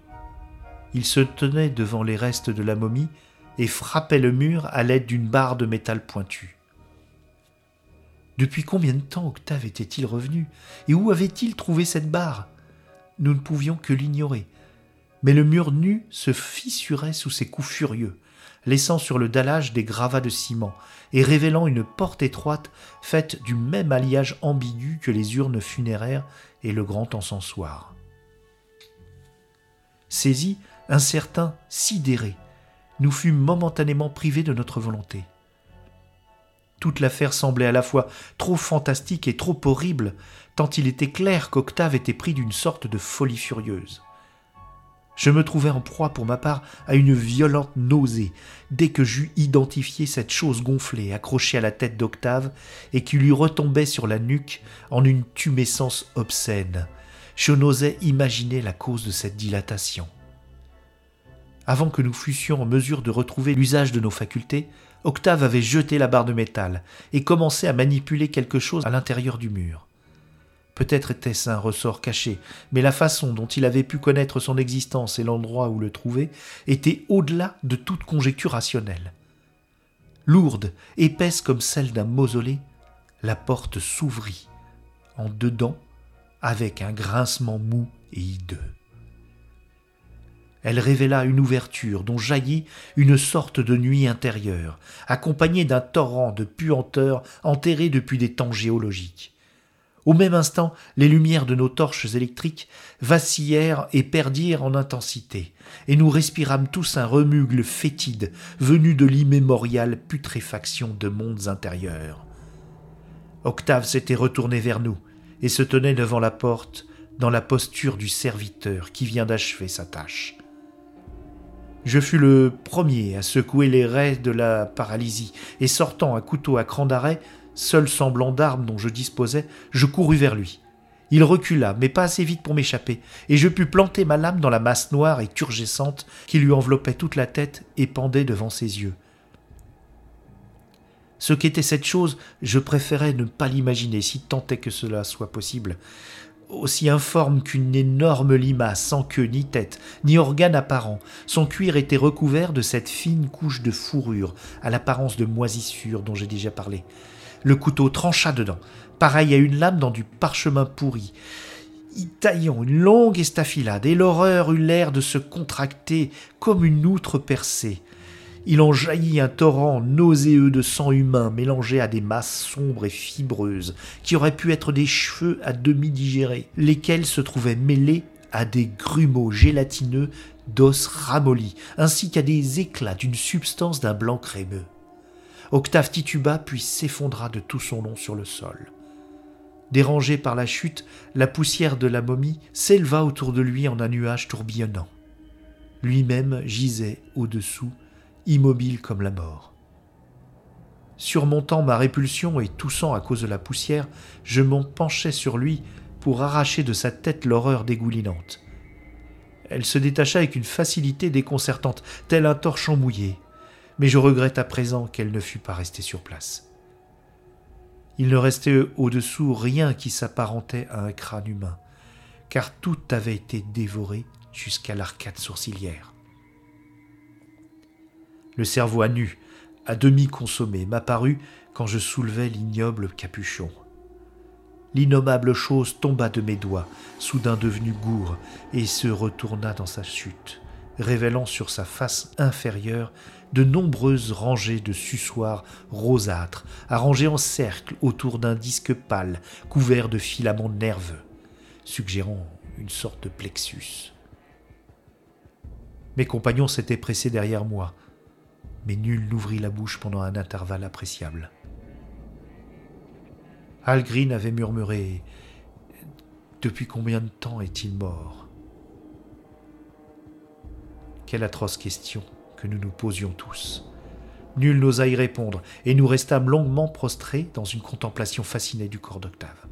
Il se tenait devant les restes de la momie et frappait le mur à l'aide d'une barre de métal pointu. Depuis combien de temps Octave était-il revenu Et où avait-il trouvé cette barre? Nous ne pouvions que l'ignorer. Mais le mur nu se fissurait sous ses coups furieux, laissant sur le dallage des gravats de ciment et révélant une porte étroite faite du même alliage ambigu que les urnes funéraires et le grand encensoir. Saisi, incertain, sidéré, nous fûmes momentanément privés de notre volonté. Toute l'affaire semblait à la fois trop fantastique et trop horrible, tant il était clair qu'Octave était pris d'une sorte de folie furieuse. Je me trouvais en proie pour ma part à une violente nausée dès que j'eus identifié cette chose gonflée accrochée à la tête d'Octave et qui lui retombait sur la nuque en une tumescence obscène. Je n'osais imaginer la cause de cette dilatation. Avant que nous fussions en mesure de retrouver l'usage de nos facultés, Octave avait jeté la barre de métal et commençait à manipuler quelque chose à l'intérieur du mur. Peut-être était-ce un ressort caché, mais la façon dont il avait pu connaître son existence et l'endroit où le trouver était au-delà de toute conjecture rationnelle. Lourde, épaisse comme celle d'un mausolée, la porte s'ouvrit en dedans avec un grincement mou et hideux elle révéla une ouverture dont jaillit une sorte de nuit intérieure, accompagnée d'un torrent de puanteur enterré depuis des temps géologiques. Au même instant, les lumières de nos torches électriques vacillèrent et perdirent en intensité, et nous respirâmes tous un remugle fétide venu de l'immémoriale putréfaction de mondes intérieurs. Octave s'était retourné vers nous et se tenait devant la porte dans la posture du serviteur qui vient d'achever sa tâche. Je fus le premier à secouer les raies de la paralysie, et sortant un couteau à cran d'arrêt, seul semblant d'arme dont je disposais, je courus vers lui. Il recula, mais pas assez vite pour m'échapper, et je pus planter ma lame dans la masse noire et turgescente qui lui enveloppait toute la tête et pendait devant ses yeux. Ce qu'était cette chose, je préférais ne pas l'imaginer, si tant est que cela soit possible aussi informe qu'une énorme limace, sans queue ni tête, ni organe apparent. Son cuir était recouvert de cette fine couche de fourrure, à l'apparence de moisissure dont j'ai déjà parlé. Le couteau trancha dedans, pareil à une lame dans du parchemin pourri, taillant une longue estafilade, et l'horreur eut l'air de se contracter comme une outre percée. Il en jaillit un torrent nauséeux de sang humain mélangé à des masses sombres et fibreuses, qui auraient pu être des cheveux à demi digérés, lesquels se trouvaient mêlés à des grumeaux gélatineux d'os ramollis, ainsi qu'à des éclats d'une substance d'un blanc crémeux. Octave tituba puis s'effondra de tout son long sur le sol. Dérangé par la chute, la poussière de la momie s'éleva autour de lui en un nuage tourbillonnant. Lui-même gisait au-dessous immobile comme la mort. Surmontant ma répulsion et toussant à cause de la poussière, je m'en penchai sur lui pour arracher de sa tête l'horreur dégoulinante. Elle se détacha avec une facilité déconcertante, tel un torchon mouillé, mais je regrette à présent qu'elle ne fût pas restée sur place. Il ne restait au-dessous rien qui s'apparentait à un crâne humain, car tout avait été dévoré jusqu'à l'arcade sourcilière. Le cerveau à nu, à demi consommé, m'apparut quand je soulevai l'ignoble capuchon. L'innommable chose tomba de mes doigts, soudain devenu gourd, et se retourna dans sa chute, révélant sur sa face inférieure de nombreuses rangées de suçoirs rosâtres, arrangés en cercle autour d'un disque pâle couvert de filaments nerveux, suggérant une sorte de plexus. Mes compagnons s'étaient pressés derrière moi, mais nul n'ouvrit la bouche pendant un intervalle appréciable. Algreen avait murmuré Depuis combien de temps est-il mort? Quelle atroce question que nous nous posions tous. Nul n'osa y répondre, et nous restâmes longuement prostrés dans une contemplation fascinée du corps d'Octave.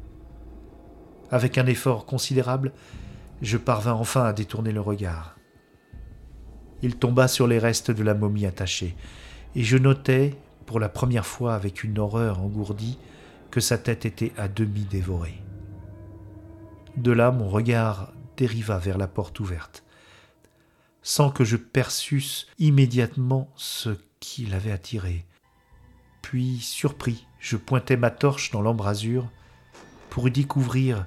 Avec un effort considérable, je parvins enfin à détourner le regard. Il tomba sur les restes de la momie attachée, et je notai, pour la première fois avec une horreur engourdie, que sa tête était à demi dévorée. De là, mon regard dériva vers la porte ouverte, sans que je perçusse immédiatement ce qui l'avait attiré. Puis, surpris, je pointai ma torche dans l'embrasure pour y découvrir,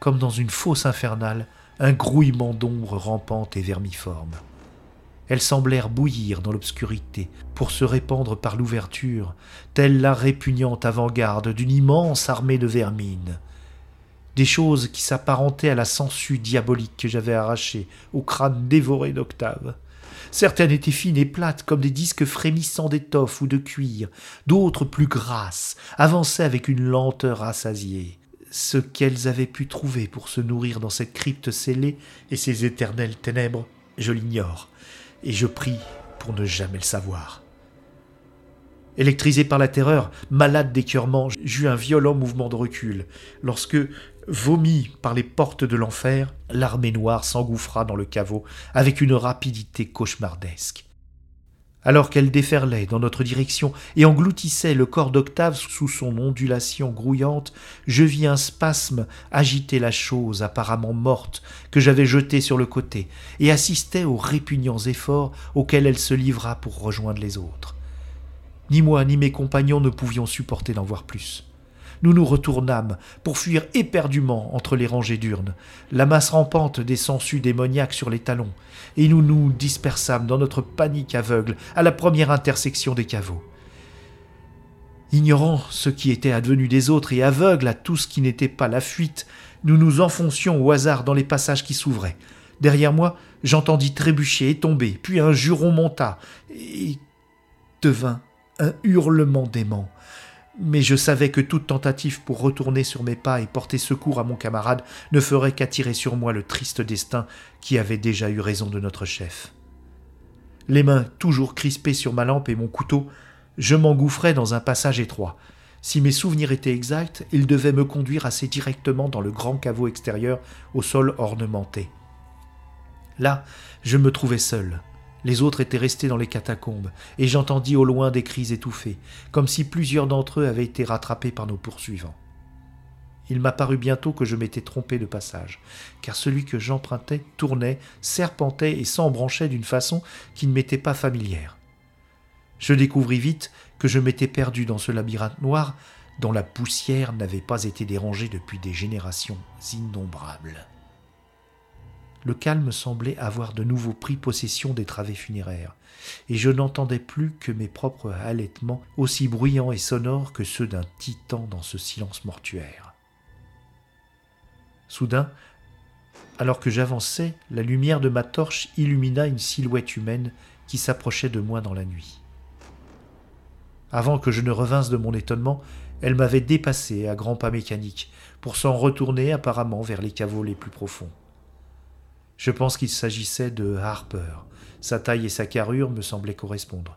comme dans une fosse infernale, un grouillement d'ombres rampantes et vermiformes. Elles semblèrent bouillir dans l'obscurité pour se répandre par l'ouverture, telle la répugnante avant-garde d'une immense armée de vermines. Des choses qui s'apparentaient à la sangsue diabolique que j'avais arrachée au crâne dévoré d'Octave. Certaines étaient fines et plates comme des disques frémissants d'étoffe ou de cuir, d'autres plus grasses, avançaient avec une lenteur rassasiée. Ce qu'elles avaient pu trouver pour se nourrir dans cette crypte scellée et ces éternelles ténèbres, je l'ignore et je prie pour ne jamais le savoir. Électrisé par la terreur, malade d'écœurement, j'eus un violent mouvement de recul, lorsque, vomi par les portes de l'enfer, l'armée noire s'engouffra dans le caveau avec une rapidité cauchemardesque alors qu'elle déferlait dans notre direction et engloutissait le corps d'Octave sous son ondulation grouillante, je vis un spasme agiter la chose apparemment morte que j'avais jetée sur le côté, et assistais aux répugnants efforts auxquels elle se livra pour rejoindre les autres. Ni moi ni mes compagnons ne pouvions supporter d'en voir plus nous nous retournâmes pour fuir éperdument entre les rangées d'urnes, la masse rampante des sangsues démoniaques sur les talons, et nous nous dispersâmes dans notre panique aveugle à la première intersection des caveaux. Ignorant ce qui était advenu des autres et aveugles à tout ce qui n'était pas la fuite, nous nous enfoncions au hasard dans les passages qui s'ouvraient. Derrière moi, j'entendis trébucher et tomber, puis un juron monta, et devint un hurlement d'aimant mais je savais que toute tentative pour retourner sur mes pas et porter secours à mon camarade ne ferait qu'attirer sur moi le triste destin qui avait déjà eu raison de notre chef. Les mains toujours crispées sur ma lampe et mon couteau, je m'engouffrais dans un passage étroit. Si mes souvenirs étaient exacts, ils devaient me conduire assez directement dans le grand caveau extérieur au sol ornementé. Là, je me trouvais seul, les autres étaient restés dans les catacombes, et j'entendis au loin des cris étouffés, comme si plusieurs d'entre eux avaient été rattrapés par nos poursuivants. Il m'apparut bientôt que je m'étais trompé de passage, car celui que j'empruntais tournait, serpentait et s'embranchait d'une façon qui ne m'était pas familière. Je découvris vite que je m'étais perdu dans ce labyrinthe noir dont la poussière n'avait pas été dérangée depuis des générations innombrables le calme semblait avoir de nouveau pris possession des travées funéraires, et je n'entendais plus que mes propres halètements, aussi bruyants et sonores que ceux d'un titan dans ce silence mortuaire. Soudain, alors que j'avançais, la lumière de ma torche illumina une silhouette humaine qui s'approchait de moi dans la nuit. Avant que je ne revinsse de mon étonnement, elle m'avait dépassé à grands pas mécaniques, pour s'en retourner apparemment vers les caveaux les plus profonds. Je pense qu'il s'agissait de Harper. Sa taille et sa carrure me semblaient correspondre.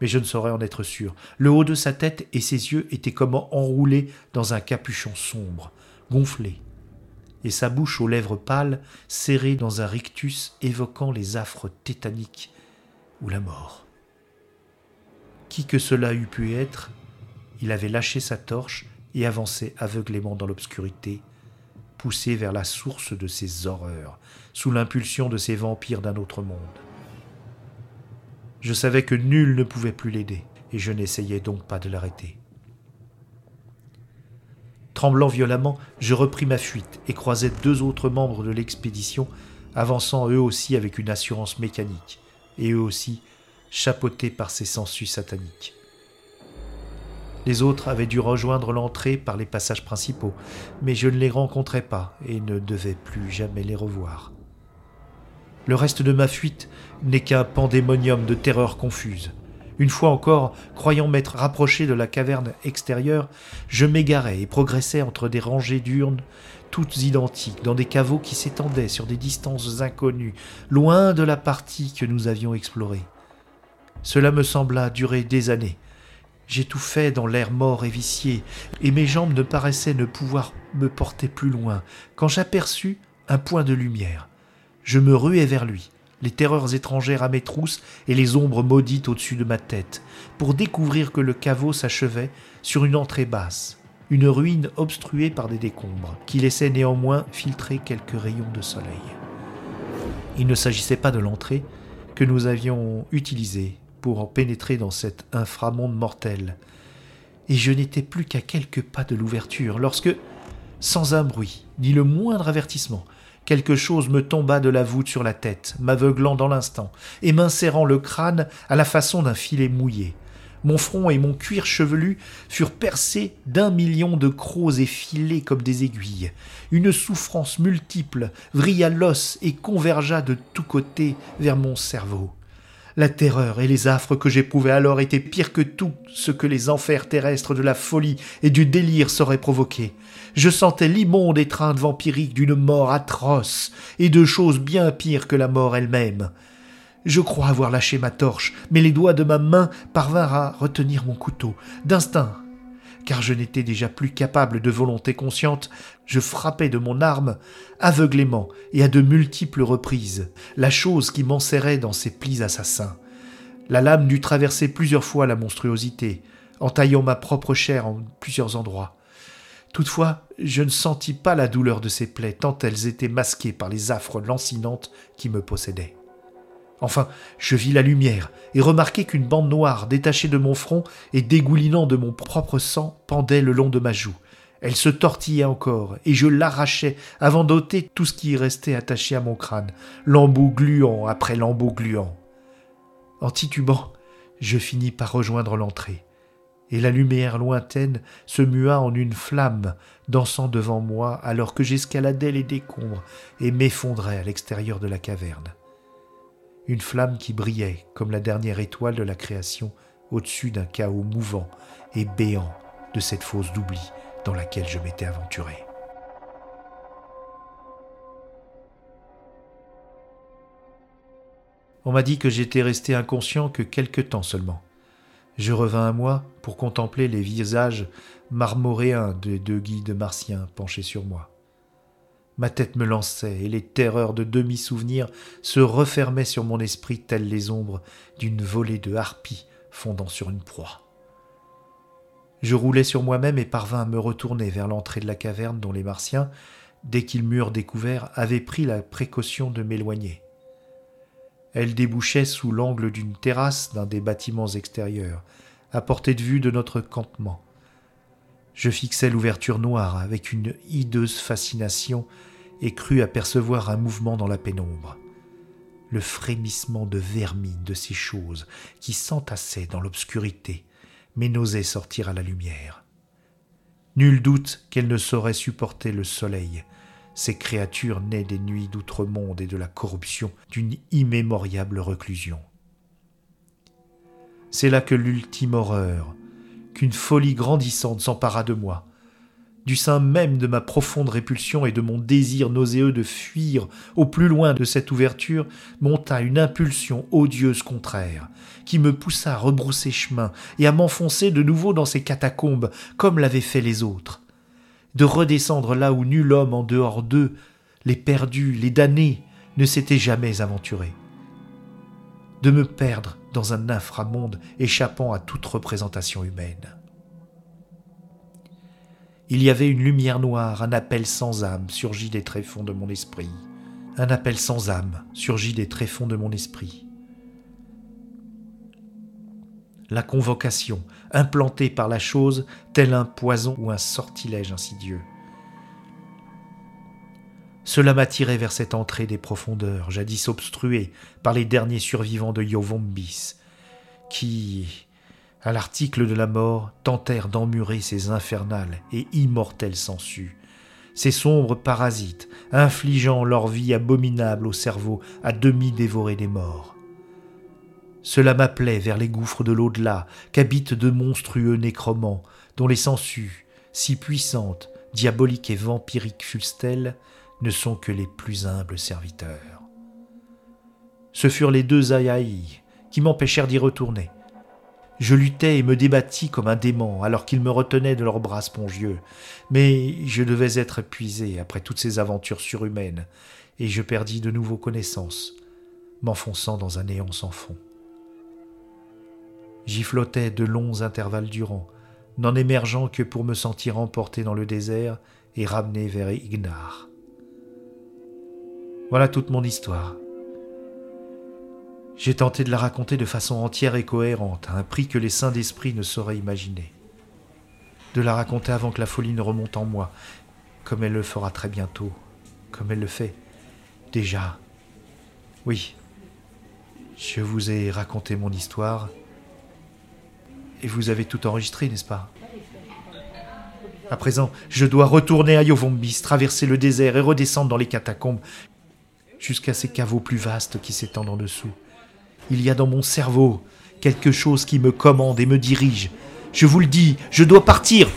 Mais je ne saurais en être sûr. Le haut de sa tête et ses yeux étaient comme enroulés dans un capuchon sombre, gonflé, et sa bouche aux lèvres pâles serrée dans un rictus évoquant les affres tétaniques ou la mort. Qui que cela eût pu être, il avait lâché sa torche et avançait aveuglément dans l'obscurité, poussé vers la source de ses horreurs, sous l'impulsion de ces vampires d'un autre monde. Je savais que nul ne pouvait plus l'aider, et je n'essayais donc pas de l'arrêter. Tremblant violemment, je repris ma fuite et croisai deux autres membres de l'expédition, avançant eux aussi avec une assurance mécanique, et eux aussi chapeautés par ces sangsues sataniques. Les autres avaient dû rejoindre l'entrée par les passages principaux, mais je ne les rencontrais pas et ne devais plus jamais les revoir. Le reste de ma fuite n'est qu'un pandémonium de terreurs confuses. Une fois encore, croyant m'être rapproché de la caverne extérieure, je m'égarais et progressais entre des rangées d'urnes toutes identiques, dans des caveaux qui s'étendaient sur des distances inconnues, loin de la partie que nous avions explorée. Cela me sembla durer des années. J'étouffais dans l'air mort et vicié, et mes jambes ne paraissaient ne pouvoir me porter plus loin, quand j'aperçus un point de lumière. Je me ruai vers lui les terreurs étrangères à mes trousses et les ombres maudites au-dessus de ma tête, pour découvrir que le caveau s'achevait sur une entrée basse, une ruine obstruée par des décombres, qui laissaient néanmoins filtrer quelques rayons de soleil. Il ne s'agissait pas de l'entrée que nous avions utilisée pour pénétrer dans cet inframonde mortel, et je n'étais plus qu'à quelques pas de l'ouverture lorsque, sans un bruit, ni le moindre avertissement, Quelque chose me tomba de la voûte sur la tête, m'aveuglant dans l'instant, et m'insérant le crâne à la façon d'un filet mouillé. Mon front et mon cuir chevelu furent percés d'un million de crocs et filés comme des aiguilles. Une souffrance multiple vrilla l'os et convergea de tous côtés vers mon cerveau. La terreur et les affres que j'éprouvais alors étaient pires que tout ce que les enfers terrestres de la folie et du délire sauraient provoquer. Je sentais l'immonde étreinte vampirique d'une mort atroce et de choses bien pires que la mort elle-même. Je crois avoir lâché ma torche, mais les doigts de ma main parvinrent à retenir mon couteau. D'instinct, car je n'étais déjà plus capable de volonté consciente, je frappais de mon arme aveuglément et à de multiples reprises, la chose qui m'enserrait dans ses plis assassins. La lame dut traverser plusieurs fois la monstruosité, entaillant ma propre chair en plusieurs endroits. Toutefois, je ne sentis pas la douleur de ces plaies, tant elles étaient masquées par les affres lancinantes qui me possédaient. Enfin, je vis la lumière et remarquai qu'une bande noire détachée de mon front et dégoulinant de mon propre sang pendait le long de ma joue. Elle se tortillait encore, et je l'arrachais avant d'ôter tout ce qui y restait attaché à mon crâne, lambeau gluant après lambeau gluant. En titubant, je finis par rejoindre l'entrée, et la lumière lointaine se mua en une flamme dansant devant moi alors que j'escaladais les décombres et m'effondrais à l'extérieur de la caverne une flamme qui brillait comme la dernière étoile de la création au-dessus d'un chaos mouvant et béant de cette fosse d'oubli dans laquelle je m'étais aventuré. On m'a dit que j'étais resté inconscient que quelque temps seulement. Je revins à moi pour contempler les visages marmoréens des deux guides martiens penchés sur moi. Ma tête me lançait, et les terreurs de demi-souvenirs se refermaient sur mon esprit telles les ombres d'une volée de harpies fondant sur une proie. Je roulais sur moi-même et parvins à me retourner vers l'entrée de la caverne dont les Martiens, dès qu'ils m'eurent découvert, avaient pris la précaution de m'éloigner. Elle débouchait sous l'angle d'une terrasse d'un des bâtiments extérieurs, à portée de vue de notre campement. Je fixai l'ouverture noire avec une hideuse fascination et crus apercevoir un mouvement dans la pénombre. Le frémissement de vermine de ces choses qui s'entassaient dans l'obscurité, mais n'osaient sortir à la lumière. Nul doute qu'elles ne sauraient supporter le soleil, ces créatures nées des nuits d'outre-monde et de la corruption d'une immémoriable reclusion. C'est là que l'ultime horreur, qu'une folie grandissante s'empara de moi. Du sein même de ma profonde répulsion et de mon désir nauséeux de fuir au plus loin de cette ouverture monta une impulsion odieuse contraire, qui me poussa à rebrousser chemin et à m'enfoncer de nouveau dans ces catacombes comme l'avaient fait les autres. De redescendre là où nul homme en dehors d'eux, les perdus, les damnés, ne s'était jamais aventuré. De me perdre dans un inframonde échappant à toute représentation humaine. Il y avait une lumière noire, un appel sans âme surgit des tréfonds de mon esprit. Un appel sans âme surgit des tréfonds de mon esprit. La convocation, implantée par la chose, tel un poison ou un sortilège insidieux. Cela m'attirait vers cette entrée des profondeurs, jadis obstruée par les derniers survivants de Yovombis, qui, à l'article de la mort, tentèrent d'emmurer ces infernales et immortelles sangsues, ces sombres parasites, infligeant leur vie abominable au cerveau à demi dévoré des morts. Cela m'appelait vers les gouffres de l'au-delà, qu'habitent de monstrueux nécromants, dont les sangsues, si puissantes, diaboliques et vampiriques fussent-elles, ne sont que les plus humbles serviteurs. Ce furent les deux Ayaïs qui m'empêchèrent d'y retourner. Je luttais et me débattis comme un démon alors qu'ils me retenaient de leurs bras spongieux, mais je devais être épuisé après toutes ces aventures surhumaines, et je perdis de nouveau connaissance, m'enfonçant dans un néant sans fond. J'y flottais de longs intervalles durant, n'en émergeant que pour me sentir emporté dans le désert et ramené vers Ignar. Voilà toute mon histoire. J'ai tenté de la raconter de façon entière et cohérente, à un prix que les saints d'esprit ne sauraient imaginer. De la raconter avant que la folie ne remonte en moi, comme elle le fera très bientôt, comme elle le fait déjà. Oui, je vous ai raconté mon histoire, et vous avez tout enregistré, n'est-ce pas? À présent, je dois retourner à Yovombis, traverser le désert et redescendre dans les catacombes jusqu'à ces caveaux plus vastes qui s'étendent en dessous. Il y a dans mon cerveau quelque chose qui me commande et me dirige. Je vous le dis, je dois partir.